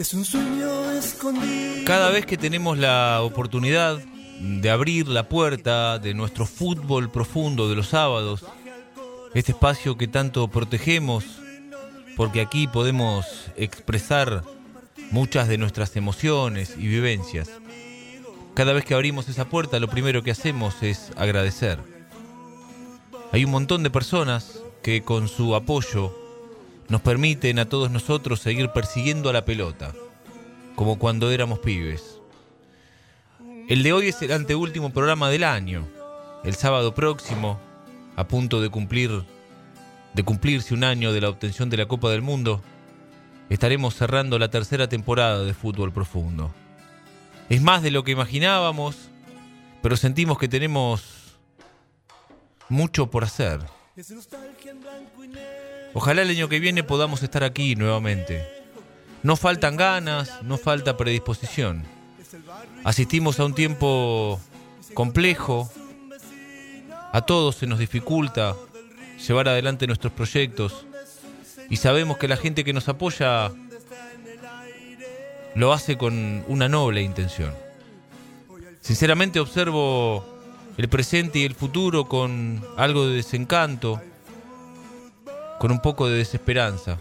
Es un sueño escondido. Cada vez que tenemos la oportunidad de abrir la puerta de nuestro fútbol profundo de los sábados, este espacio que tanto protegemos, porque aquí podemos expresar muchas de nuestras emociones y vivencias. Cada vez que abrimos esa puerta, lo primero que hacemos es agradecer. Hay un montón de personas que con su apoyo nos permiten a todos nosotros seguir persiguiendo a la pelota, como cuando éramos pibes. El de hoy es el anteúltimo programa del año. El sábado próximo, a punto de cumplir de cumplirse un año de la obtención de la Copa del Mundo, estaremos cerrando la tercera temporada de Fútbol Profundo. Es más de lo que imaginábamos, pero sentimos que tenemos mucho por hacer. Ojalá el año que viene podamos estar aquí nuevamente. No faltan ganas, no falta predisposición. Asistimos a un tiempo complejo. A todos se nos dificulta llevar adelante nuestros proyectos y sabemos que la gente que nos apoya lo hace con una noble intención. Sinceramente observo el presente y el futuro con algo de desencanto, con un poco de desesperanza.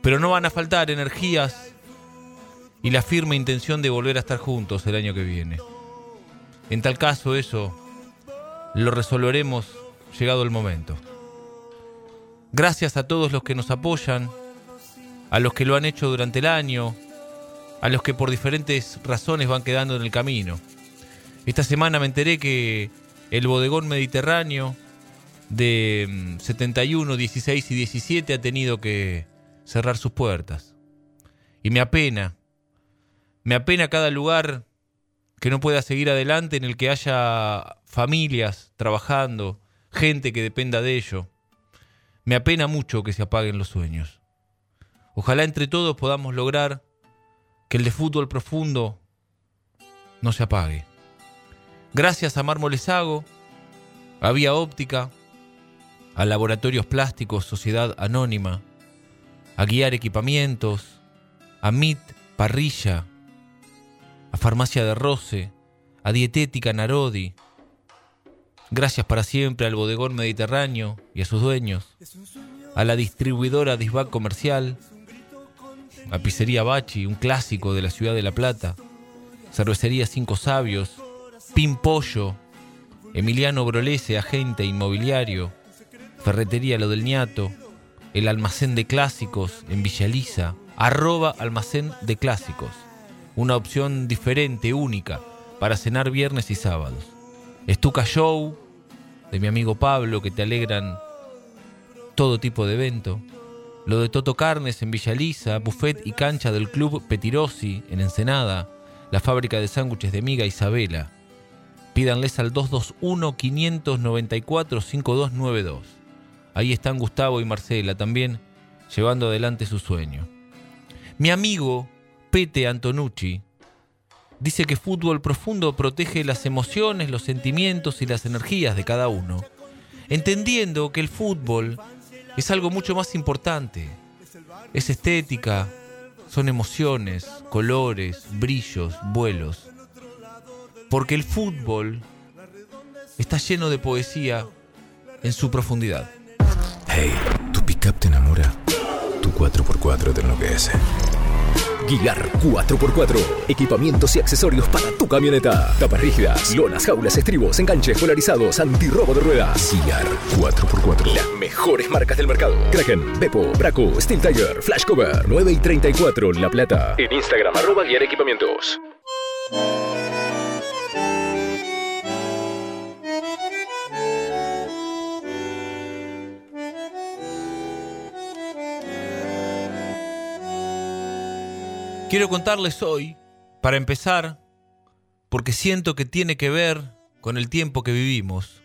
Pero no van a faltar energías y la firme intención de volver a estar juntos el año que viene. En tal caso eso lo resolveremos llegado el momento. Gracias a todos los que nos apoyan, a los que lo han hecho durante el año, a los que por diferentes razones van quedando en el camino. Esta semana me enteré que el bodegón mediterráneo de 71, mm, 16 y 17 ha tenido que cerrar sus puertas. Y me apena, me apena cada lugar que no pueda seguir adelante en el que haya familias trabajando, gente que dependa de ello. Me apena mucho que se apaguen los sueños. Ojalá entre todos podamos lograr que el de fútbol profundo no se apague. Gracias a Mármoles Hago, a Vía Óptica, a Laboratorios Plásticos Sociedad Anónima, a Guiar Equipamientos, a MIT Parrilla, a Farmacia de Roce, a Dietética Narodi. Gracias para siempre al Bodegón Mediterráneo y a sus dueños, a la distribuidora Disbac Comercial, a Pizzería Bachi, un clásico de la ciudad de La Plata, Cervecería Cinco Sabios, Pimpollo, Emiliano Brolese, agente inmobiliario, Ferretería Lo del Niato, el almacén de clásicos en Villaliza, arroba almacén de clásicos, una opción diferente, única, para cenar viernes y sábados. Estuca Show, de mi amigo Pablo, que te alegran todo tipo de evento. Lo de Toto Carnes en Villaliza, buffet y cancha del Club Petirosi en Ensenada, la fábrica de sándwiches de Miga Isabela. Pídanles al 221-594-5292. Ahí están Gustavo y Marcela también llevando adelante su sueño. Mi amigo Pete Antonucci dice que fútbol profundo protege las emociones, los sentimientos y las energías de cada uno, entendiendo que el fútbol es algo mucho más importante. Es estética, son emociones, colores, brillos, vuelos. Porque el fútbol está lleno de poesía en su profundidad. Hey, tu pickup te enamora. Tu 4x4 te enloquece. Guiar 4x4. Equipamientos y accesorios para tu camioneta. Tapas rígidas, lonas, jaulas, estribos, enganches polarizados, antirrobo de ruedas. Guiar 4x4. Las mejores marcas del mercado. Kraken, Beppo, Braco, Steel Tiger, Flash Cover, 9 y 34 La Plata. En Instagram, arroba Guiar Equipamientos. Quiero contarles hoy, para empezar, porque siento que tiene que ver con el tiempo que vivimos,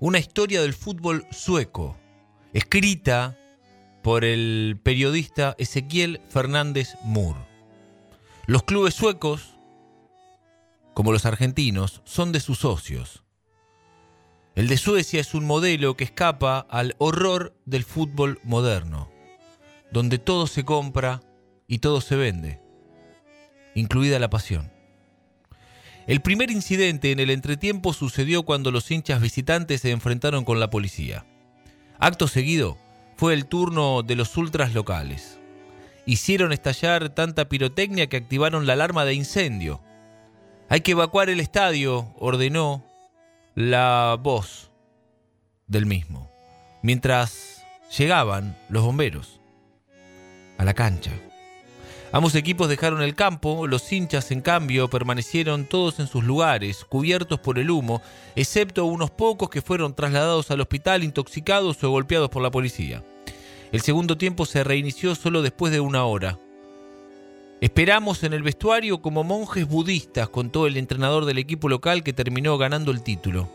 una historia del fútbol sueco, escrita por el periodista Ezequiel Fernández Moore. Los clubes suecos, como los argentinos, son de sus socios. El de Suecia es un modelo que escapa al horror del fútbol moderno, donde todo se compra y todo se vende incluida la pasión. El primer incidente en el entretiempo sucedió cuando los hinchas visitantes se enfrentaron con la policía. Acto seguido, fue el turno de los ultras locales. Hicieron estallar tanta pirotecnia que activaron la alarma de incendio. Hay que evacuar el estadio, ordenó la voz del mismo, mientras llegaban los bomberos a la cancha. Ambos equipos dejaron el campo, los hinchas en cambio permanecieron todos en sus lugares, cubiertos por el humo, excepto unos pocos que fueron trasladados al hospital intoxicados o golpeados por la policía. El segundo tiempo se reinició solo después de una hora. Esperamos en el vestuario como monjes budistas, contó el entrenador del equipo local que terminó ganando el título.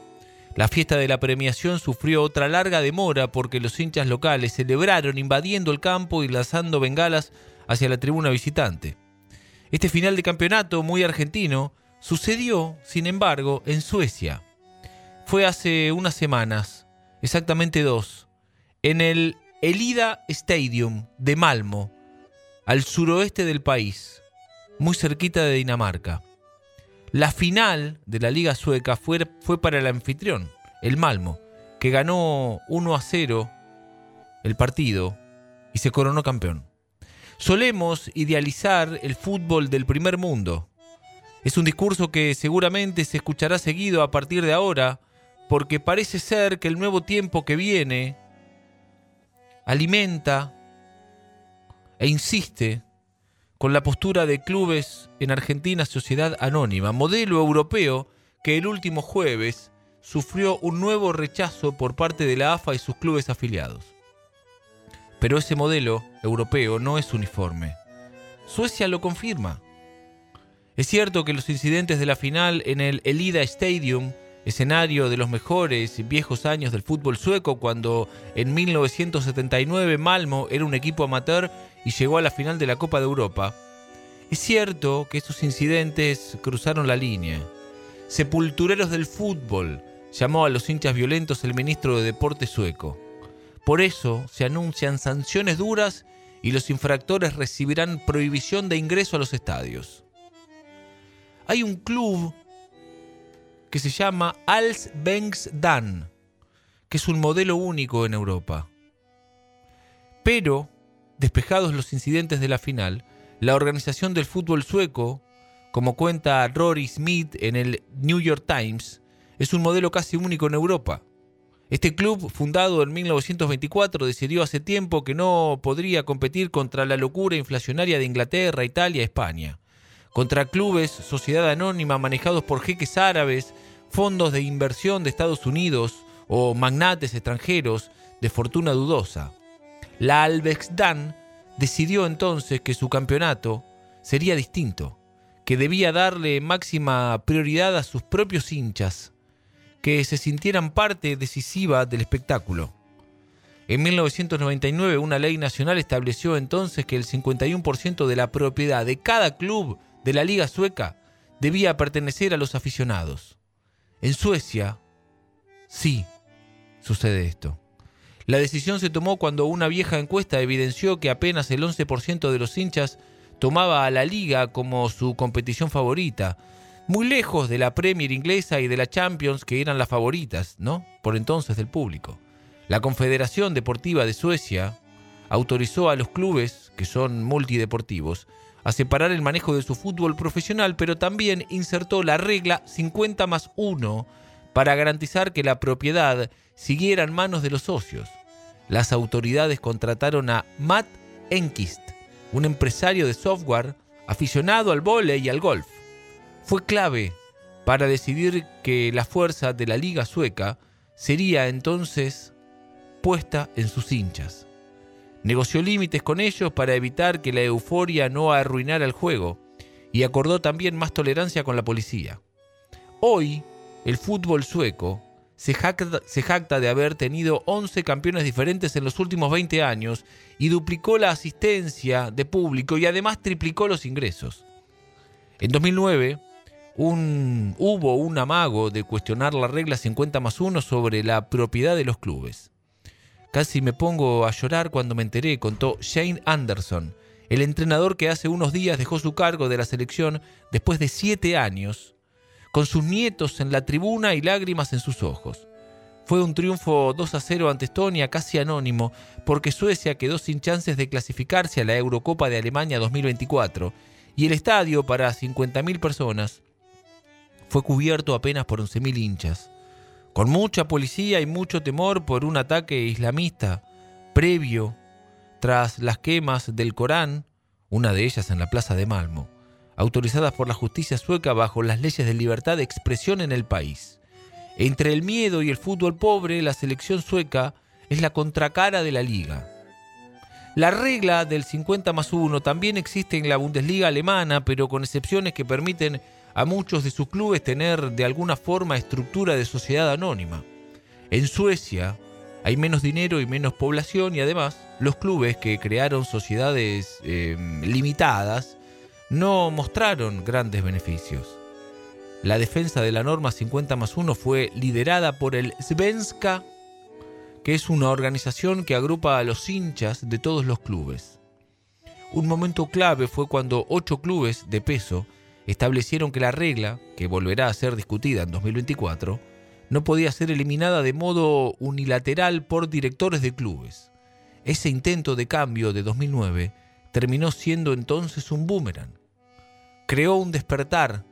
La fiesta de la premiación sufrió otra larga demora porque los hinchas locales celebraron invadiendo el campo y lanzando bengalas hacia la tribuna visitante. Este final de campeonato muy argentino sucedió, sin embargo, en Suecia. Fue hace unas semanas, exactamente dos, en el Elida Stadium de Malmo, al suroeste del país, muy cerquita de Dinamarca. La final de la Liga Sueca fue, para el anfitrión, el Malmo, que ganó 1 a 0 el partido y se coronó campeón. Solemos idealizar el fútbol del primer mundo. Es un discurso que seguramente se escuchará seguido a partir de ahora, porque parece ser que el nuevo tiempo que viene alimenta e insiste con la postura de clubes en Argentina Sociedad Anónima, modelo europeo que el último jueves sufrió un nuevo rechazo por parte de la AFA y sus clubes afiliados. Pero ese modelo europeo no es uniforme. Suecia lo confirma. Es cierto que los incidentes de la final en el Elida Stadium, escenario de los mejores y viejos años del fútbol sueco, cuando en 1979 Malmo era un equipo amateur y llegó a la final de la Copa de Europa, es cierto que esos incidentes cruzaron la línea. Sepultureros del fútbol, llamó a los hinchas violentos el ministro de Deportes sueco. Por eso se anuncian sanciones duras y los infractores recibirán prohibición de ingreso a los estadios. Hay un club que se llama Als Dan, que es un modelo único en Europa. Pero, despejados los incidentes de la final, la organización del fútbol sueco, como cuenta Rory Smith en el New York Times, es un modelo casi único en Europa. Este club, fundado en 1924, decidió hace tiempo que no podría competir contra la locura inflacionaria de Inglaterra, Italia, España, contra clubes, sociedad anónima manejados por jeques árabes, fondos de inversión de Estados Unidos o magnates extranjeros de fortuna dudosa. La Albexdan decidió entonces que su campeonato sería distinto, que debía darle máxima prioridad a sus propios hinchas, que se sintieran parte decisiva del espectáculo. En 1999 una ley nacional estableció entonces que el 51% de la propiedad de cada club de la Liga Sueca debía pertenecer a los aficionados. En Suecia, sí, sucede esto. La decisión se tomó cuando una vieja encuesta evidenció que apenas el 11% de los hinchas tomaba a la liga como su competición favorita, muy lejos de la Premier inglesa y de la Champions, que eran las favoritas, ¿no? Por entonces del público. La Confederación Deportiva de Suecia autorizó a los clubes, que son multideportivos, a separar el manejo de su fútbol profesional, pero también insertó la regla 50 más 1 para garantizar que la propiedad siguiera en manos de los socios. Las autoridades contrataron a Matt Enkist, un empresario de software aficionado al vóley y al golf. Fue clave para decidir que la fuerza de la liga sueca sería entonces puesta en sus hinchas. Negoció límites con ellos para evitar que la euforia no arruinara el juego y acordó también más tolerancia con la policía. Hoy, el fútbol sueco se jacta, de haber tenido 11 campeones diferentes en los últimos 20 años y duplicó la asistencia de público y además triplicó los ingresos. En 2009 hubo un amago de cuestionar la regla 50 más 1 sobre la propiedad de los clubes. Casi me pongo a llorar cuando me enteré, contó Shane Anderson, el entrenador que hace unos días dejó su cargo de la selección después de siete años con sus nietos en la tribuna y lágrimas en sus ojos. Fue un triunfo 2 a 0 ante Estonia casi anónimo, porque Suecia quedó sin chances de clasificarse a la Eurocopa de Alemania 2024 y el estadio para 50.000 personas fue cubierto apenas por 11.000 hinchas. Con mucha policía y mucho temor por un ataque islamista previo tras las quemas del Corán, una de ellas en la plaza de Malmo autorizadas por la justicia sueca bajo las leyes de libertad de expresión en el país. Entre el miedo y el fútbol pobre, la selección sueca es la contracara de la liga. La regla del 50 más 1 también existe en la Bundesliga alemana, pero con excepciones que permiten a muchos de sus clubes tener de alguna forma estructura de sociedad anónima. En Suecia hay menos dinero y menos población y además los clubes que crearon sociedades eh, limitadas no mostraron grandes beneficios. La defensa de la norma 50 más 1 fue liderada por el Svenska, que es una organización que agrupa a los hinchas de todos los clubes. Un momento clave fue cuando ocho clubes de peso establecieron que la regla, que volverá a ser discutida en 2024, no podía ser eliminada de modo unilateral por directores de clubes. Ese intento de cambio de 2009 terminó siendo entonces un boomerang creó un despertar.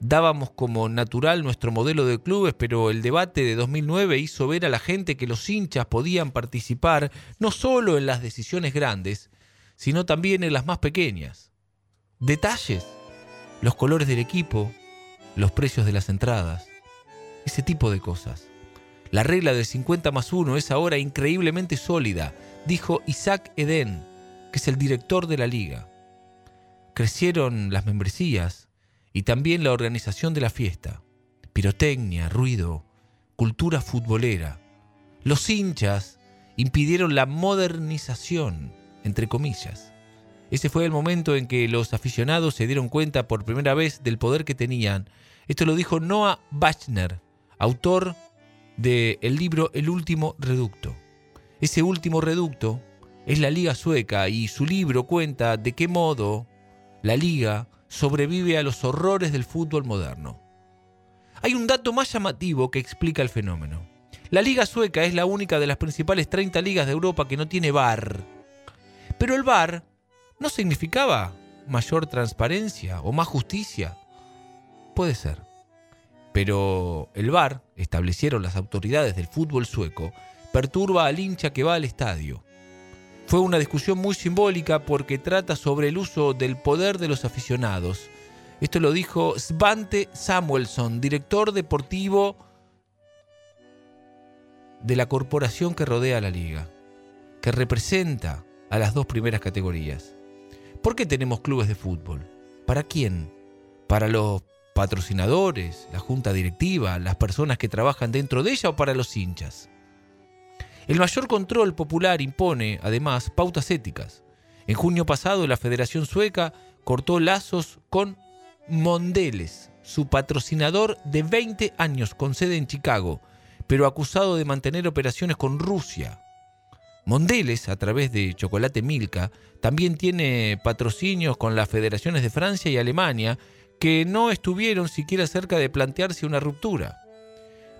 Dábamos como natural nuestro modelo de clubes, pero el debate de 2009 hizo ver a la gente que los hinchas podían participar no solo en las decisiones grandes, sino también en las más pequeñas. Detalles, los colores del equipo, los precios de las entradas, ese tipo de cosas. La regla del 50 más 1 es ahora increíblemente sólida, dijo Isaac Eden, que es el director de la liga crecieron las membresías y también la organización de la fiesta, pirotecnia, ruido, cultura futbolera. Los hinchas impidieron la modernización, entre comillas. Ese fue el momento en que los aficionados se dieron cuenta por primera vez del poder que tenían. Esto lo dijo Noah Bachner, autor del libro El último reducto. Ese último reducto es la Liga Sueca y su libro cuenta de qué modo la liga sobrevive a los horrores del fútbol moderno. Hay un dato más llamativo que explica el fenómeno. La liga sueca es la única de las principales 30 ligas de Europa que no tiene VAR. Pero el VAR no significaba mayor transparencia o más justicia. Puede ser. Pero el VAR, establecieron las autoridades del fútbol sueco, perturba al hincha que va al estadio. Fue una discusión muy simbólica porque trata sobre el uso del poder de los aficionados. Esto lo dijo Svante Samuelson, director deportivo de la corporación que rodea la liga, que representa a las dos primeras categorías. ¿Por qué tenemos clubes de fútbol? ¿Para quién? ¿Para los patrocinadores, la junta directiva, las personas que trabajan dentro de ella o para los hinchas? El mayor control popular impone, además, pautas éticas. En junio pasado, la Federación Sueca cortó lazos con Mondeles, su patrocinador de 20 años con sede en Chicago, pero acusado de mantener operaciones con Rusia. Mondeles, a través de Chocolate Milka, también tiene patrocinios con las federaciones de Francia y Alemania, que no estuvieron siquiera cerca de plantearse una ruptura.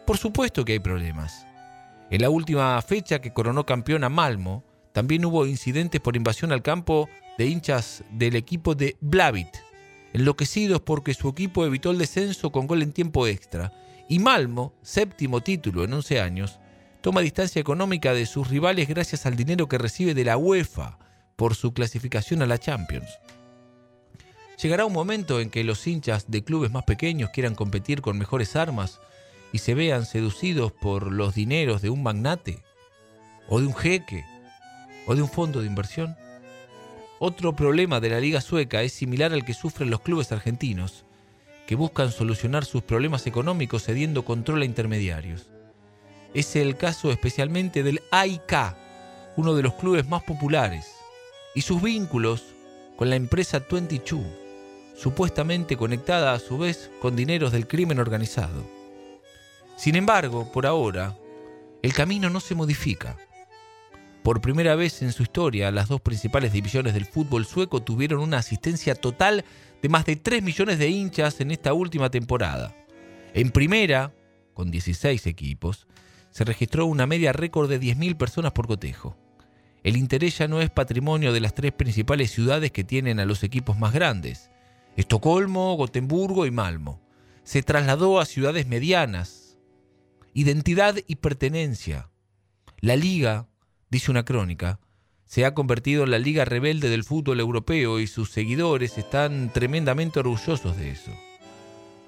Por supuesto que hay problemas. En la última fecha que coronó campeón a Malmo, también hubo incidentes por invasión al campo de hinchas del equipo de Blavit, enloquecidos porque su equipo evitó el descenso con gol en tiempo extra. Y Malmo, séptimo título en 11 años, toma distancia económica de sus rivales gracias al dinero que recibe de la UEFA por su clasificación a la Champions. Llegará un momento en que los hinchas de clubes más pequeños quieran competir con mejores armas y se vean seducidos por los dineros de un magnate, o de un jeque, o de un fondo de inversión. Otro problema de la liga sueca es similar al que sufren los clubes argentinos, que buscan solucionar sus problemas económicos cediendo control a intermediarios. Es el caso especialmente del AIK, uno de los clubes más populares, y sus vínculos con la empresa 22, supuestamente conectada a su vez con dineros del crimen organizado. Sin embargo, por ahora, el camino no se modifica. Por primera vez en su historia, las dos principales divisiones del fútbol sueco tuvieron una asistencia total de más de 3 millones de hinchas en esta última temporada. En primera, con 16 equipos, se registró una media récord de 10.000 personas por cotejo. El interés ya no es patrimonio de las tres principales ciudades que tienen a los equipos más grandes, Estocolmo, Gotemburgo y Malmo. Se trasladó a ciudades medianas. Identidad y pertenencia. La liga, dice una crónica, se ha convertido en la liga rebelde del fútbol europeo y sus seguidores están tremendamente orgullosos de eso.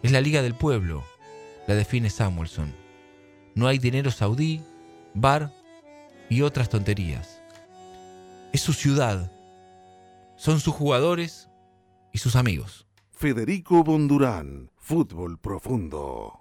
Es la liga del pueblo, la define Samuelson. No hay dinero saudí, bar y otras tonterías. Es su ciudad. Son sus jugadores y sus amigos. Federico Bondurán, Fútbol Profundo.